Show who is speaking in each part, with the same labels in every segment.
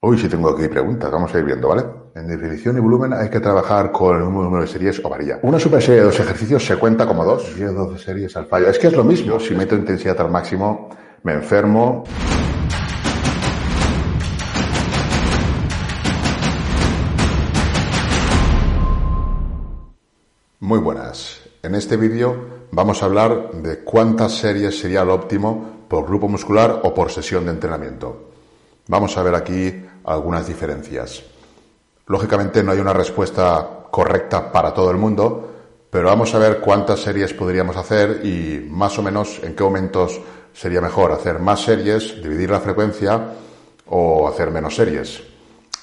Speaker 1: Hoy sí tengo aquí preguntas, vamos a ir viendo, ¿vale? En definición y volumen hay que trabajar con un número de series o varilla. Una super serie de dos ejercicios se cuenta como dos, 10 12 series al fallo. Es que es lo mismo, si meto intensidad al máximo, me enfermo. Muy buenas. En este vídeo vamos a hablar de cuántas series sería lo óptimo por grupo muscular o por sesión de entrenamiento. Vamos a ver aquí algunas diferencias. Lógicamente no hay una respuesta correcta para todo el mundo, pero vamos a ver cuántas series podríamos hacer y más o menos en qué momentos sería mejor hacer más series, dividir la frecuencia o hacer menos series.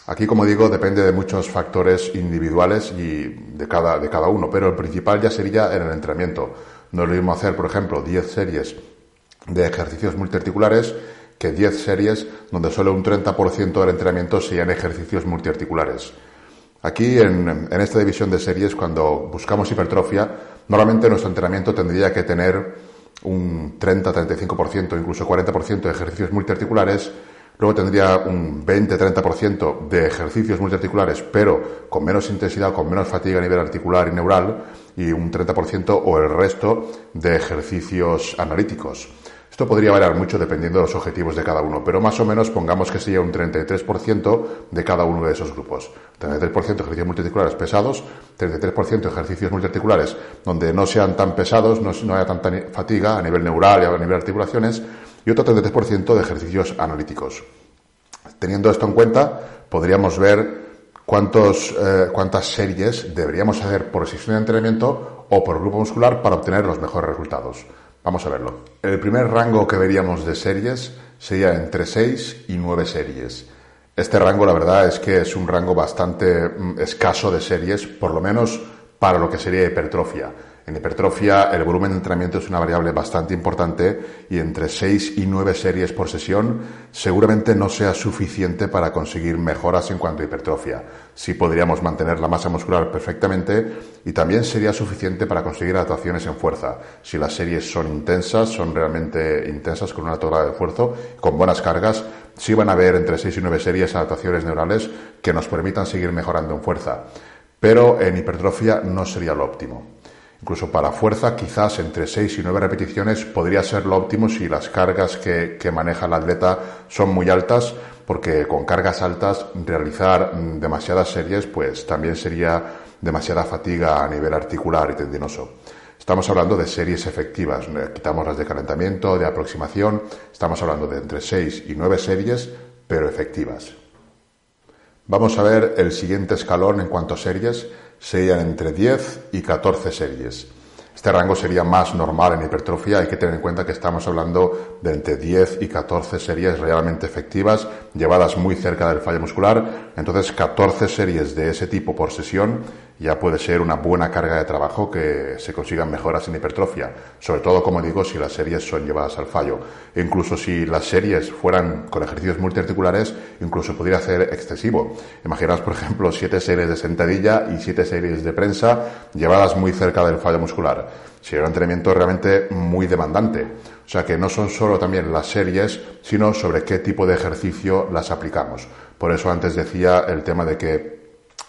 Speaker 1: Aquí, como digo, depende de muchos factores individuales y de cada, de cada uno, pero el principal ya sería en el entrenamiento. No es lo mismo hacer, por ejemplo, 10 series de ejercicios multiarticulares que 10 series donde solo un 30% del entrenamiento serían ejercicios multiarticulares. Aquí, en, en, esta división de series, cuando buscamos hipertrofia, normalmente nuestro entrenamiento tendría que tener un 30, 35%, incluso 40% de ejercicios multiarticulares, luego tendría un 20-30% de ejercicios multiarticulares, pero con menos intensidad, con menos fatiga a nivel articular y neural, y un 30% o el resto de ejercicios analíticos. Esto podría variar mucho dependiendo de los objetivos de cada uno, pero más o menos pongamos que sería un 33% de cada uno de esos grupos. 33% ejercicios multiarticulares pesados, 33% ejercicios multiarticulares donde no sean tan pesados, no, haya tanta fatiga a nivel neural y a nivel de articulaciones, y otro 33% de ejercicios analíticos. Teniendo esto en cuenta, podríamos ver cuántos, eh, cuántas series deberíamos hacer por sesión de entrenamiento o por grupo muscular para obtener los mejores resultados. Vamos a verlo. El primer rango que veríamos de series sería entre 6 y 9 series. Este rango, la verdad, es que es un rango bastante mm, escaso de series, por lo menos para lo que sería hipertrofia. En hipertrofia el volumen de entrenamiento es una variable bastante importante y entre 6 y 9 series por sesión seguramente no sea suficiente para conseguir mejoras en cuanto a hipertrofia. Sí podríamos mantener la masa muscular perfectamente y también sería suficiente para conseguir adaptaciones en fuerza. Si las series son intensas, son realmente intensas con una alta de esfuerzo, con buenas cargas, sí van a haber entre 6 y 9 series adaptaciones neurales que nos permitan seguir mejorando en fuerza. Pero en hipertrofia no sería lo óptimo. Incluso para fuerza, quizás entre 6 y 9 repeticiones podría ser lo óptimo si las cargas que, maneja el atleta son muy altas, porque con cargas altas realizar demasiadas series pues también sería demasiada fatiga a nivel articular y tendinoso. Estamos hablando de series efectivas, quitamos las de calentamiento, de aproximación, estamos hablando de entre 6 y 9 series, pero efectivas. Vamos a ver el siguiente escalón en cuanto a series, serían entre 10 y 14 series. Este rango sería más normal en hipertrofia. Hay que tener en cuenta que estamos hablando de entre 10 y 14 series realmente efectivas, llevadas muy cerca del fallo muscular. Entonces, 14 series de ese tipo por sesión ya puede ser una buena carga de trabajo que se consigan mejoras en hipertrofia. Sobre todo, como digo, si las series son llevadas al fallo. E incluso si las series fueran con ejercicios multiarticulares, incluso podría ser excesivo. Imaginaos, por ejemplo, 7 series de sentadilla y 7 series de prensa llevadas muy cerca del fallo muscular sería un entrenamiento realmente muy demandante. O sea que no son solo también las series, sino sobre qué tipo de ejercicio las aplicamos. Por eso antes decía el tema de que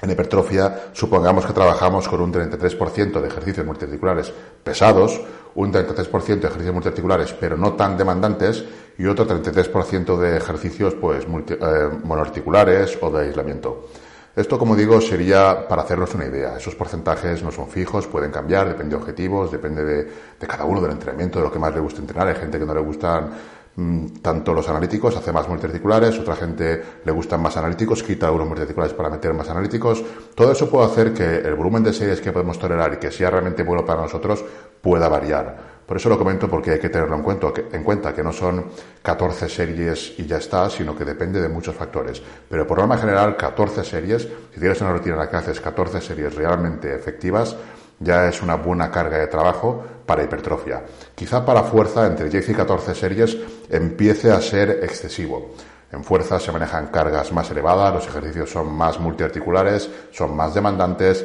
Speaker 1: en hipertrofia supongamos que trabajamos con un 33% de ejercicios multiarticulares pesados, un 33% de ejercicios multiarticulares pero no tan demandantes y otro 33% de ejercicios pues eh, monoarticulares o de aislamiento. Esto, como digo, sería para hacernos una idea. Esos porcentajes no son fijos, pueden cambiar, depende de objetivos, depende de, cada uno del entrenamiento, de lo que más le gusta entrenar. Hay gente que no le gustan tanto los analíticos, hace más multiarticulares, otra gente le gustan más analíticos, quita algunos multiarticulares para meter más analíticos. Todo eso puede hacer que el volumen de series que podemos tolerar y que sea realmente bueno para nosotros pueda variar. Por eso lo comento porque hay que tenerlo en cuenta, en cuenta, que no son 14 series y ya está, sino que depende de muchos factores. Pero por norma general, 14 series, si tienes una rutina en la que haces 14 series realmente efectivas, ya es una buena carga de trabajo para hipertrofia. Quizá para fuerza, entre 10 y 14 series, empiece a ser excesivo. En fuerza se manejan cargas más elevadas, los ejercicios son más multiarticulares, son más demandantes,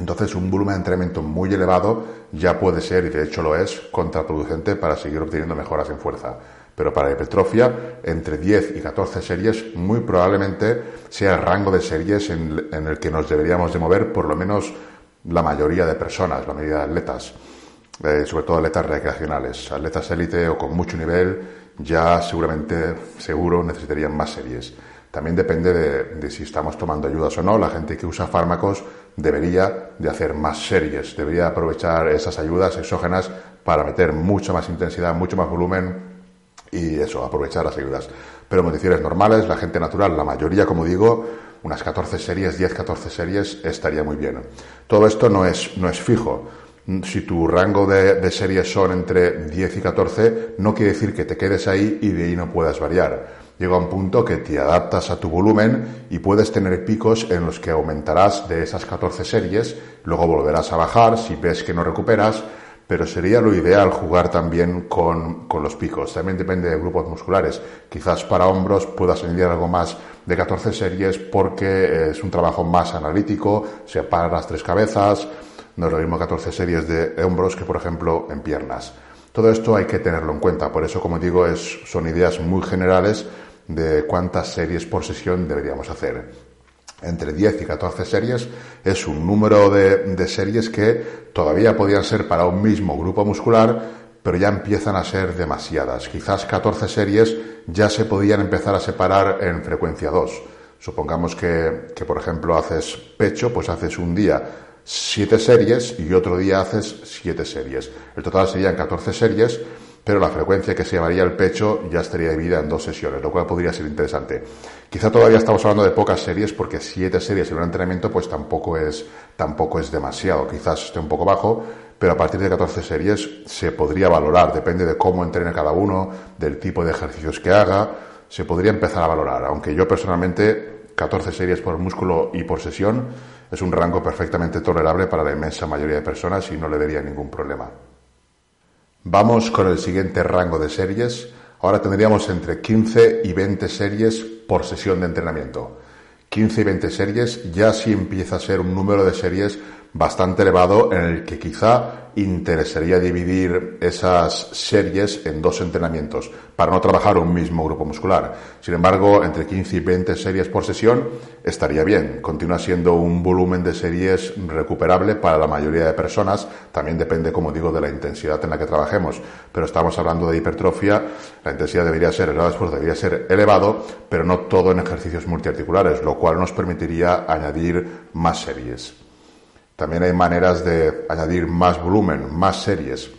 Speaker 1: entonces, un volumen de entrenamiento muy elevado ya puede ser, y de hecho lo es, contraproducente para seguir obteniendo mejoras en fuerza. Pero para hipertrofia, entre 10 y 14 series muy probablemente sea el rango de series en, el que nos deberíamos de mover por lo menos la mayoría de personas, la mayoría de atletas, eh, sobre todo atletas recreacionales, atletas élite o con mucho nivel, ya seguramente, seguro, necesitarían más series. También depende de, si estamos tomando ayudas o no. La gente que usa fármacos debería de hacer más series, debería aprovechar esas ayudas exógenas para meter mucha más intensidad, mucho más volumen y eso, aprovechar las ayudas. Pero en condiciones normales, la gente natural, la mayoría, como digo, unas 14 series, 10, 14 series estaría muy bien. Todo esto no es, no es fijo. Si tu rango de, de series son entre 10 y 14, no quiere decir que te quedes ahí y de ahí no puedas variar llega un punto que te adaptas a tu volumen y puedes tener picos en los que aumentarás de esas 14 series, luego volverás a bajar si ves que no recuperas, pero sería lo ideal jugar también con, los picos. También depende de grupos musculares. Quizás para hombros puedas añadir algo más de 14 series porque es un trabajo más analítico, se para las tres cabezas, no es lo mismo 14 series de hombros que por ejemplo en piernas. Todo esto hay que tenerlo en cuenta, por eso como digo es, son ideas muy generales de cuántas series por sesión deberíamos hacer. Entre 10 y 14 series es un número de, series que todavía podrían ser para un mismo grupo muscular, pero ya empiezan a ser demasiadas. Quizás 14 series ya se podían empezar a separar en frecuencia 2. Supongamos que, que, por ejemplo, haces pecho, pues haces un día 7 series y otro día haces 7 series. El total serían 14 series pero la frecuencia que se llevaría el pecho ya estaría dividida en dos sesiones, lo cual podría ser interesante. Quizá todavía estamos hablando de pocas series porque siete series en un entrenamiento pues tampoco es, tampoco es demasiado, quizás esté un poco bajo, pero a partir de 14 series se podría valorar, depende de cómo entrene cada uno, del tipo de ejercicios que haga, se podría empezar a valorar, aunque yo personalmente 14 series por músculo y por sesión es un rango perfectamente tolerable para la inmensa mayoría de personas y no le vería ningún problema. Vamos con el siguiente rango de series. Ahora tendríamos entre 15 y 20 series por sesión de entrenamiento. 15 y 20 series ya sí empieza a ser un número de series bastante elevado en el que quizá interesaría dividir esas series en dos entrenamientos para no trabajar un mismo grupo muscular. Sin embargo, entre 15 y 20 series por sesión estaría bien. Continúa siendo un volumen de series recuperable para la mayoría de personas. También depende, como digo, de la intensidad en la que trabajemos. Pero estamos hablando de hipertrofia. La intensidad debería ser, el esfuerzo debería ser elevado, pero no todo en ejercicios multiarticulares, lo cual nos permitiría añadir más series. También hay maneras de añadir más volumen, más series.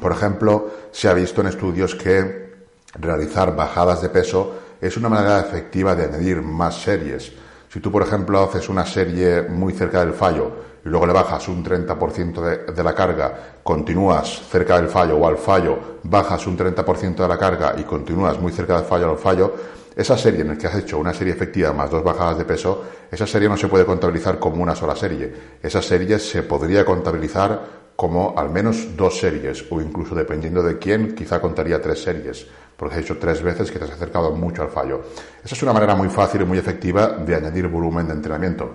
Speaker 1: Por ejemplo, se ha visto en estudios que realizar bajadas de peso es una manera efectiva de añadir más series. Si tú, por ejemplo, haces una serie muy cerca del fallo y luego le bajas un 30% de, de, la carga, continúas cerca del fallo o al fallo, bajas un 30% de la carga y continúas muy cerca del fallo o al fallo, esa serie en la que has hecho una serie efectiva más dos bajadas de peso, esa serie no se puede contabilizar como una sola serie. Esa serie se podría contabilizar como al menos dos series, o incluso dependiendo de quién, quizá contaría tres series, porque has hecho tres veces que te has acercado mucho al fallo. Esa es una manera muy fácil y muy efectiva de añadir volumen de entrenamiento.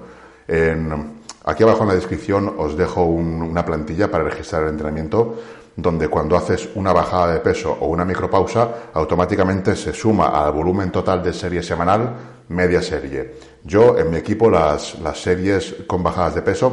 Speaker 1: aquí abajo en la descripción os dejo una plantilla para registrar el entrenamiento donde cuando haces una bajada de peso o una micropausa, automáticamente se suma al volumen total de serie semanal media serie. Yo en mi equipo las, las series con bajadas de peso,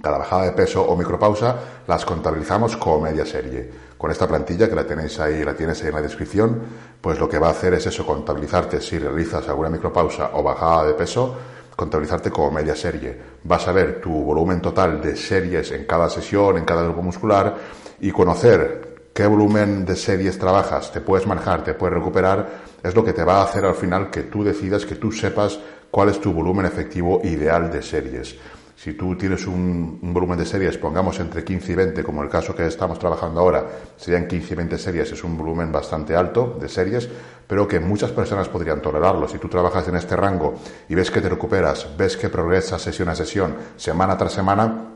Speaker 1: cada bajada de peso o micropausa, las contabilizamos como media serie. Con esta plantilla que la tenéis ahí, la tienes ahí en la descripción, pues lo que va a hacer es eso, contabilizarte si realizas alguna micropausa o bajada de peso, contabilizarte como media serie. Vas a ver tu volumen total de series en cada sesión, en cada grupo muscular y conocer qué volumen de series trabajas, te puedes manejar, te puedes recuperar, es lo que te va a hacer al final que tú decidas, que tú sepas cuál es tu volumen efectivo ideal de series. Si tú tienes un, volumen de series, pongamos entre 15 y 20, como el caso que estamos trabajando ahora, serían 15 y 20 series, es un volumen bastante alto de series, pero que muchas personas podrían tolerarlo. Si tú trabajas en este rango y ves que te recuperas, ves que progresas sesión a sesión, semana tras semana,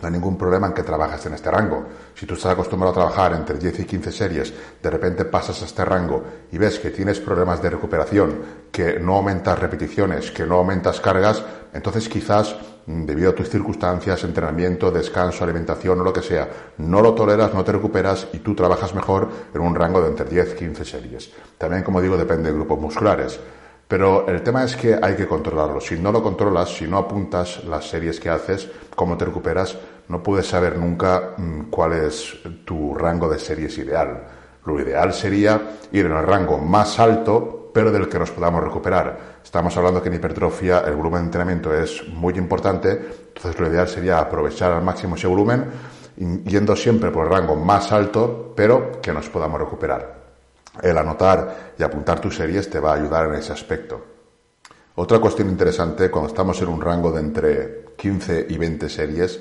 Speaker 1: no hay ningún problema en que trabajes en este rango. Si tú estás acostumbrado a trabajar entre 10 y 15 series, de repente pasas a este rango y ves que tienes problemas de recuperación, que no aumentas repeticiones, que no aumentas cargas, entonces quizás debido a tus circunstancias, entrenamiento, descanso, alimentación o lo que sea, no lo toleras, no te recuperas y tú trabajas mejor en un rango de entre 10 y 15 series. También, como digo, depende de grupos musculares. Pero el tema es que hay que controlarlo. Si no lo controlas, si no apuntas las series que haces, cómo te recuperas, no puedes saber nunca mm, cuál es tu rango de series ideal. Lo ideal sería ir en el rango más alto, pero del que nos podamos recuperar. Estamos hablando que en hipertrofia el volumen de entrenamiento es muy importante, entonces lo ideal sería aprovechar al máximo ese volumen, yendo siempre por el rango más alto, pero que nos podamos recuperar el anotar y apuntar tus series te va a ayudar en ese aspecto. Otra cuestión interesante cuando estamos en un rango de entre 15 y 20 series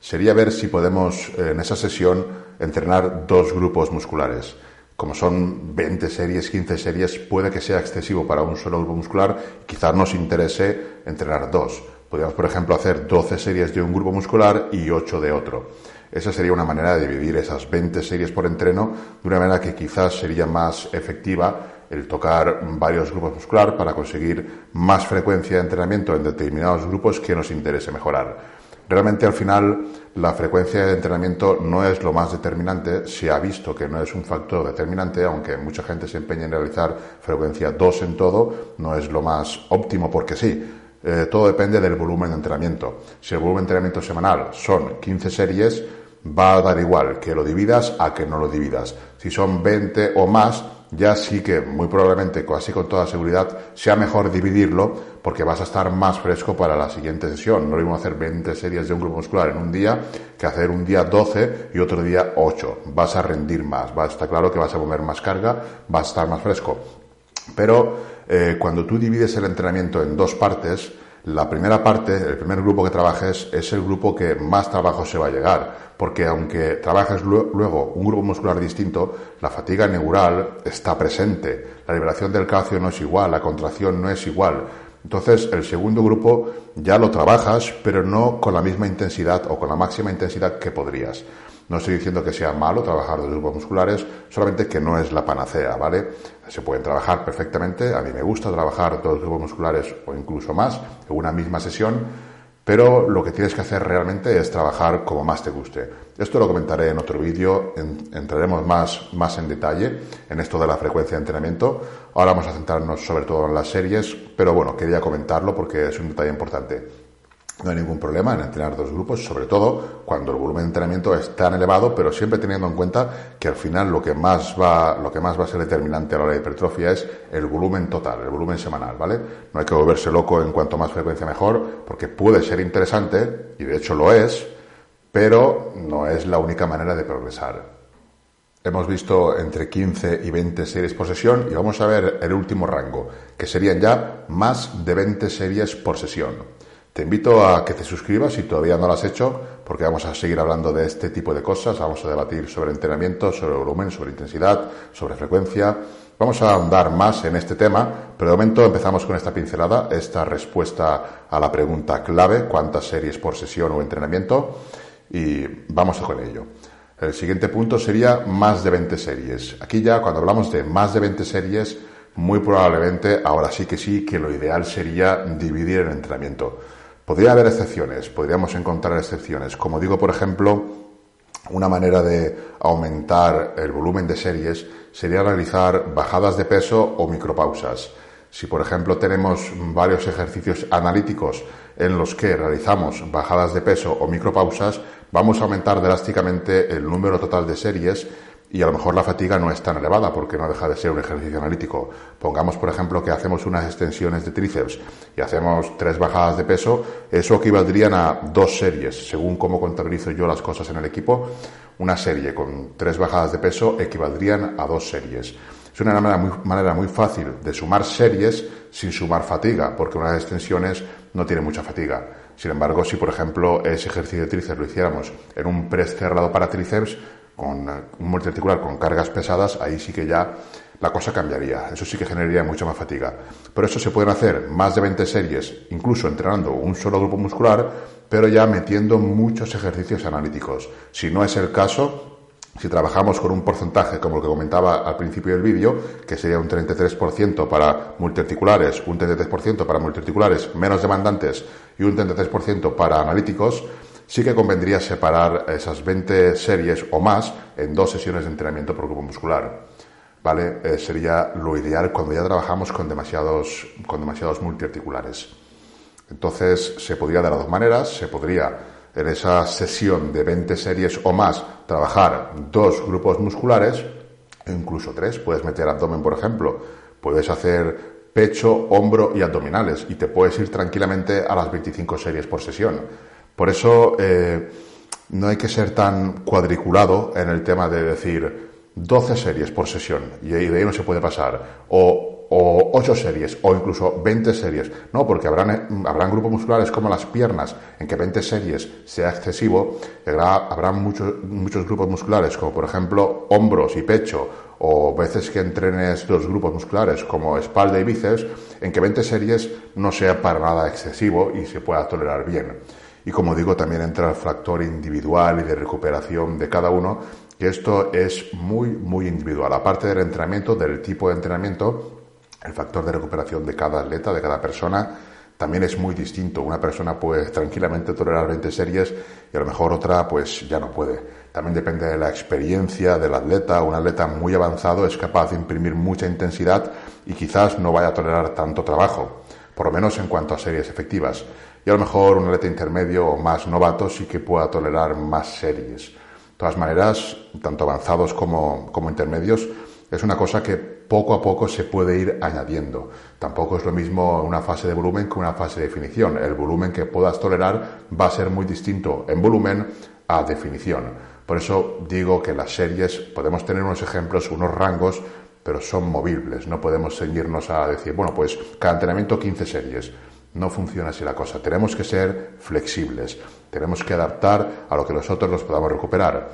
Speaker 1: sería ver si podemos en esa sesión entrenar dos grupos musculares. Como son 20 series, 15 series, puede que sea excesivo para un solo grupo muscular, quizás nos interese entrenar dos. Podríamos, por ejemplo, hacer 12 series de un grupo muscular y 8 de otro. Esa sería una manera de dividir esas 20 series por entreno de una manera que quizás sería más efectiva el tocar varios grupos muscular para conseguir más frecuencia de entrenamiento en determinados grupos que nos interese mejorar. Realmente al final la frecuencia de entrenamiento no es lo más determinante, se ha visto que no es un factor determinante, aunque mucha gente se empeña en realizar frecuencia 2 en todo, no es lo más óptimo porque sí, eh, todo depende del volumen de entrenamiento. Si el volumen de entrenamiento semanal son 15 series, va a dar igual que lo dividas a que no lo dividas. Si son 20 o más, ya sí que muy probablemente, casi con toda seguridad, sea mejor dividirlo porque vas a estar más fresco para la siguiente sesión. No lo mismo hacer 20 series de un grupo muscular en un día que hacer un día 12 y otro día 8. Vas a rendir más, va a estar claro que vas a poner más carga, vas a estar más fresco. Pero eh, cuando tú divides el entrenamiento en dos partes, la primera parte, el primer grupo que trabajes, es el grupo que más trabajo se va a llegar, porque aunque trabajes luego un grupo muscular distinto, la fatiga neural está presente, la liberación del calcio no es igual, la contracción no es igual. Entonces, el segundo grupo ya lo trabajas, pero no con la misma intensidad o con la máxima intensidad que podrías. No estoy diciendo que sea malo trabajar los grupos musculares, solamente que no es la panacea, ¿vale? Se pueden trabajar perfectamente. A mí me gusta trabajar todos los grupos musculares o incluso más en una misma sesión, pero lo que tienes que hacer realmente es trabajar como más te guste. Esto lo comentaré en otro vídeo, entraremos más, más en detalle en esto de la frecuencia de entrenamiento. Ahora vamos a centrarnos sobre todo en las series, pero bueno, quería comentarlo porque es un detalle importante. No hay ningún problema en entrenar dos grupos, sobre todo cuando el volumen de entrenamiento es tan elevado, pero siempre teniendo en cuenta que al final lo que más va, lo que más va a ser determinante a la hora de hipertrofia es el volumen total, el volumen semanal, ¿vale? No hay que volverse loco en cuanto más frecuencia mejor, porque puede ser interesante, y de hecho lo es, pero no es la única manera de progresar. Hemos visto entre 15 y 20 series por sesión y vamos a ver el último rango, que serían ya más de 20 series por sesión. Te invito a que te suscribas si todavía no lo has hecho, porque vamos a seguir hablando de este tipo de cosas. Vamos a debatir sobre entrenamiento, sobre volumen, sobre intensidad, sobre frecuencia. Vamos a ahondar más en este tema, pero de momento empezamos con esta pincelada, esta respuesta a la pregunta clave, cuántas series por sesión o entrenamiento, y vamos con ello. El siguiente punto sería más de 20 series. Aquí ya cuando hablamos de más de 20 series, muy probablemente, ahora sí que sí, que lo ideal sería dividir el entrenamiento. Podría haber excepciones, podríamos encontrar excepciones. Como digo, por ejemplo, una manera de aumentar el volumen de series sería realizar bajadas de peso o micropausas. Si, por ejemplo, tenemos varios ejercicios analíticos en los que realizamos bajadas de peso o micropausas, vamos a aumentar drásticamente el número total de series y a lo mejor la fatiga no es tan elevada porque no deja de ser un ejercicio analítico. Pongamos, por ejemplo, que hacemos unas extensiones de tríceps y hacemos tres bajadas de peso, eso equivaldrían a dos series, según cómo contabilizo yo las cosas en el equipo. Una serie con tres bajadas de peso equivaldrían a dos series. Es una manera muy, fácil de sumar series sin sumar fatiga, porque unas extensiones no tienen mucha fatiga. Sin embargo, si por ejemplo ese ejercicio de tríceps lo hiciéramos en un press cerrado para tríceps, con un multiarticular con cargas pesadas, ahí sí que ya la cosa cambiaría. Eso sí que generaría mucha más fatiga. Por eso se pueden hacer más de 20 series, incluso entrenando un solo grupo muscular, pero ya metiendo muchos ejercicios analíticos. Si no es el caso, Si trabajamos con un porcentaje como el que comentaba al principio del vídeo, que sería un 33% para multiarticulares, un 33% para multiarticulares menos demandantes y un 33% para analíticos, sí que convendría separar esas 20 series o más en dos sesiones de entrenamiento por grupo muscular. ¿Vale? Eh, sería lo ideal cuando ya trabajamos con demasiados, con demasiados multiarticulares. Entonces, se podría de las dos maneras, se podría en esa sesión de 20 series o más trabajar dos grupos musculares, incluso tres, puedes meter abdomen, por ejemplo, puedes hacer pecho, hombro y abdominales y te puedes ir tranquilamente a las 25 series por sesión. Por eso eh, no hay que ser tan cuadriculado en el tema de decir 12 series por sesión y de ahí no se puede pasar o o 8 series o incluso 20 series. No, porque habrán, habrán grupos musculares como las piernas en que 20 series sea excesivo. Habrá, habrá muchos, muchos grupos musculares como por ejemplo hombros y pecho o veces que entrenes dos grupos musculares como espalda y bíceps en que 20 series no sea para nada excesivo y se pueda tolerar bien. Y como digo, también entra el factor individual y de recuperación de cada uno, que esto es muy, muy individual. Aparte del entrenamiento, del tipo de entrenamiento, el factor de recuperación de cada atleta, de cada persona, también es muy distinto. Una persona puede tranquilamente tolerar 20 series y a lo mejor otra pues ya no puede. También depende de la experiencia del atleta. Un atleta muy avanzado es capaz de imprimir mucha intensidad y quizás no vaya a tolerar tanto trabajo, por lo menos en cuanto a series efectivas. Y a lo mejor un atleta intermedio o más novato sí que pueda tolerar más series. De todas maneras, tanto avanzados como, como intermedios, es una cosa que poco a poco se puede ir añadiendo. Tampoco es lo mismo una fase de volumen que una fase de definición. El volumen que puedas tolerar va a ser muy distinto en volumen a definición. Por eso digo que las series podemos tener unos ejemplos, unos rangos, pero son movibles. No podemos seguirnos a decir, bueno, pues cada entrenamiento 15 series. No funciona así la cosa. Tenemos que ser flexibles. Tenemos que adaptar a lo que nosotros nos podamos recuperar.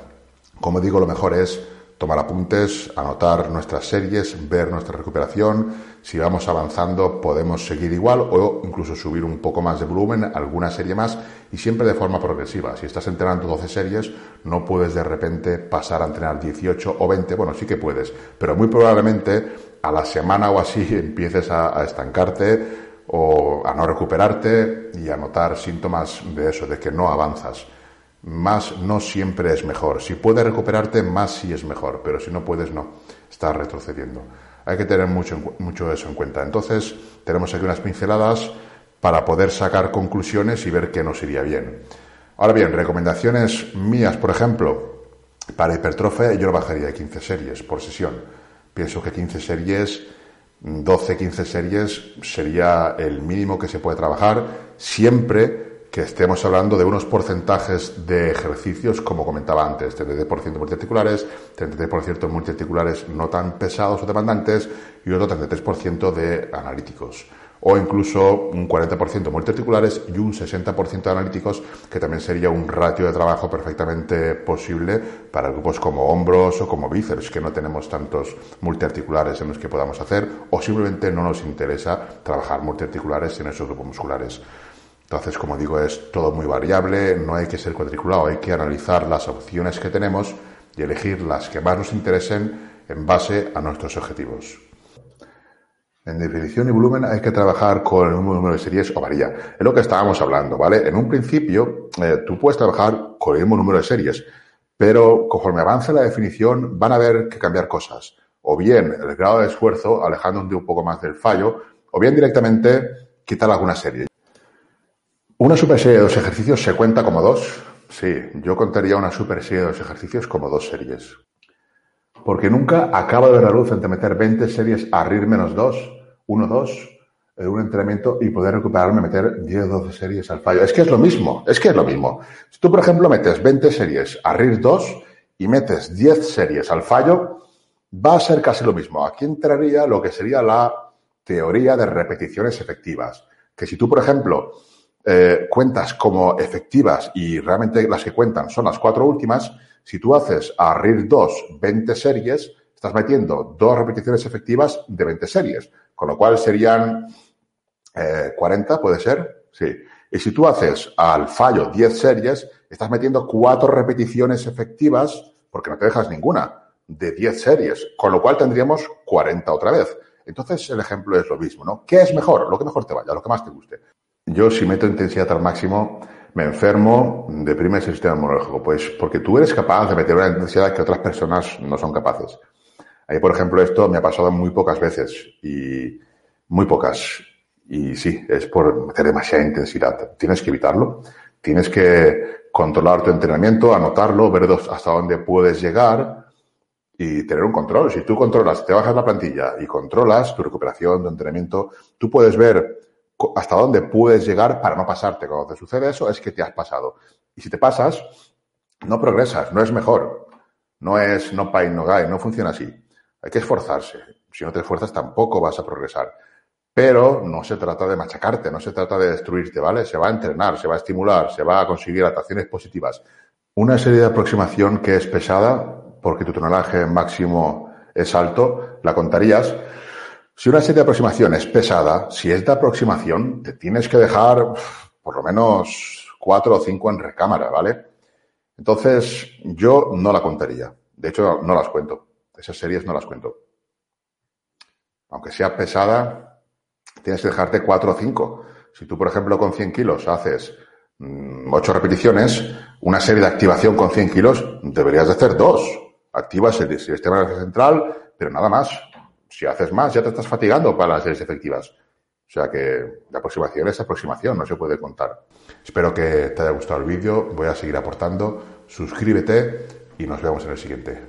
Speaker 1: Como digo, lo mejor es tomar apuntes, anotar nuestras series, ver nuestra recuperación. Si vamos avanzando podemos seguir igual o incluso subir un poco más de volumen, alguna serie más y siempre de forma progresiva. Si estás entrenando 12 series, no puedes de repente pasar a entrenar 18 o 20. Bueno, sí que puedes, pero muy probablemente a la semana o así empieces a, a estancarte o a no recuperarte y a notar síntomas de eso, de que no avanzas más no siempre es mejor. Si puedes recuperarte, más sí es mejor, pero si no puedes, no. Estás retrocediendo. Hay que tener mucho, mucho eso en cuenta. Entonces, tenemos aquí unas pinceladas para poder sacar conclusiones y ver qué nos iría bien. Ahora bien, recomendaciones mías, por ejemplo, para hipertrofia yo lo bajaría de 15 series por sesión. Pienso que 15 series, 12, 15 series sería el mínimo que se puede trabajar siempre que estemos hablando de unos porcentajes de ejercicios, como comentaba antes, 33% multiarticulares, 33% multiarticulares no tan pesados o demandantes y otro 33% de analíticos. O incluso un 40% multiarticulares y un 60% de analíticos, que también sería un ratio de trabajo perfectamente posible para grupos como hombros o como bíceps, que no tenemos tantos multiarticulares en los que podamos hacer, o simplemente no nos interesa trabajar multiarticulares en esos grupos musculares. Entonces, como digo, es todo muy variable, no hay que ser cuadriculado, hay que analizar las opciones que tenemos y elegir las que más nos interesen en base a nuestros objetivos. En definición y volumen hay que trabajar con el número de series o varía. Es lo que estábamos hablando, ¿vale? En un principio, eh, tú puedes trabajar con el mismo número de series, pero conforme avance la definición van a haber que cambiar cosas. O bien el grado de esfuerzo, alejándote un poco más del fallo, o bien directamente quitar alguna serie. Una super serie de dos ejercicios se cuenta como dos. Sí, yo contaría una super serie de dos ejercicios como dos series. Porque nunca acaba de ver la luz entre meter 20 series a RIR menos 2, 1, 2, en un entrenamiento y poder recuperarme, meter 10 o 12 series al fallo. Es que es lo mismo, es que es lo mismo. Si tú, por ejemplo, metes 20 series a RIR 2 y metes 10 series al fallo, va a ser casi lo mismo. Aquí entraría lo que sería la teoría de repeticiones efectivas. Que si tú, por ejemplo, eh, cuentas como efectivas y realmente las que cuentan son las cuatro últimas, si tú haces a RIR 2 20 series, estás metiendo dos repeticiones efectivas de 20 series, con lo cual serían 40, eh, ¿puede ser? Sí. Y si tú haces al fallo 10 series, estás metiendo cuatro repeticiones efectivas porque no te dejas ninguna, de 10 series, con lo cual tendríamos 40 otra vez. Entonces el ejemplo es lo mismo, ¿no? ¿Qué es mejor? Lo que mejor te vaya, lo que más te guste. Yo si meto intensidad al máximo, me enfermo, deprime el sistema inmunológico, pues porque tú eres capaz de meter una intensidad que otras personas no son capaces. Ahí, por ejemplo, esto me ha pasado muy pocas veces y muy pocas. Y sí, es por meter demasiada intensidad. Tienes que evitarlo. Tienes que controlar tu entrenamiento, anotarlo, ver hasta dónde puedes llegar y tener un control. Si tú controlas, te bajas la plantilla y controlas tu recuperación, tu entrenamiento, tú puedes ver hasta dónde puedes llegar para no pasarte. Cuando te sucede eso es que te has pasado. Y si te pasas, no progresas, no es mejor. No es no pain, no gain, no funciona así. Hay que esforzarse. Si no te esfuerzas tampoco vas a progresar. Pero no se trata de machacarte, no se trata de destruirte, ¿vale? Se va a entrenar, se va a estimular, se va a conseguir adaptaciones positivas. Una serie de aproximación que es pesada, porque tu tonelaje máximo es alto, la contarías. Si una serie de aproximación es pesada, si es de aproximación, te tienes que dejar por lo menos cuatro o cinco en recámara, ¿vale? Entonces, yo no la contaría. De hecho, no las cuento. Esas series no las cuento. Aunque sea pesada, tienes que dejarte 4 o 5. Si tú, por ejemplo, con 100 kilos haces 8 mm, repeticiones, una serie de activación con 100 kilos, deberías de hacer 2. Activas el sistema nervioso central, pero nada más. Si haces más, ya te estás fatigando para las series efectivas. O sea que la aproximación es aproximación, no se puede contar. Espero que te haya gustado el vídeo, voy a seguir aportando. Suscríbete y nos vemos en el siguiente.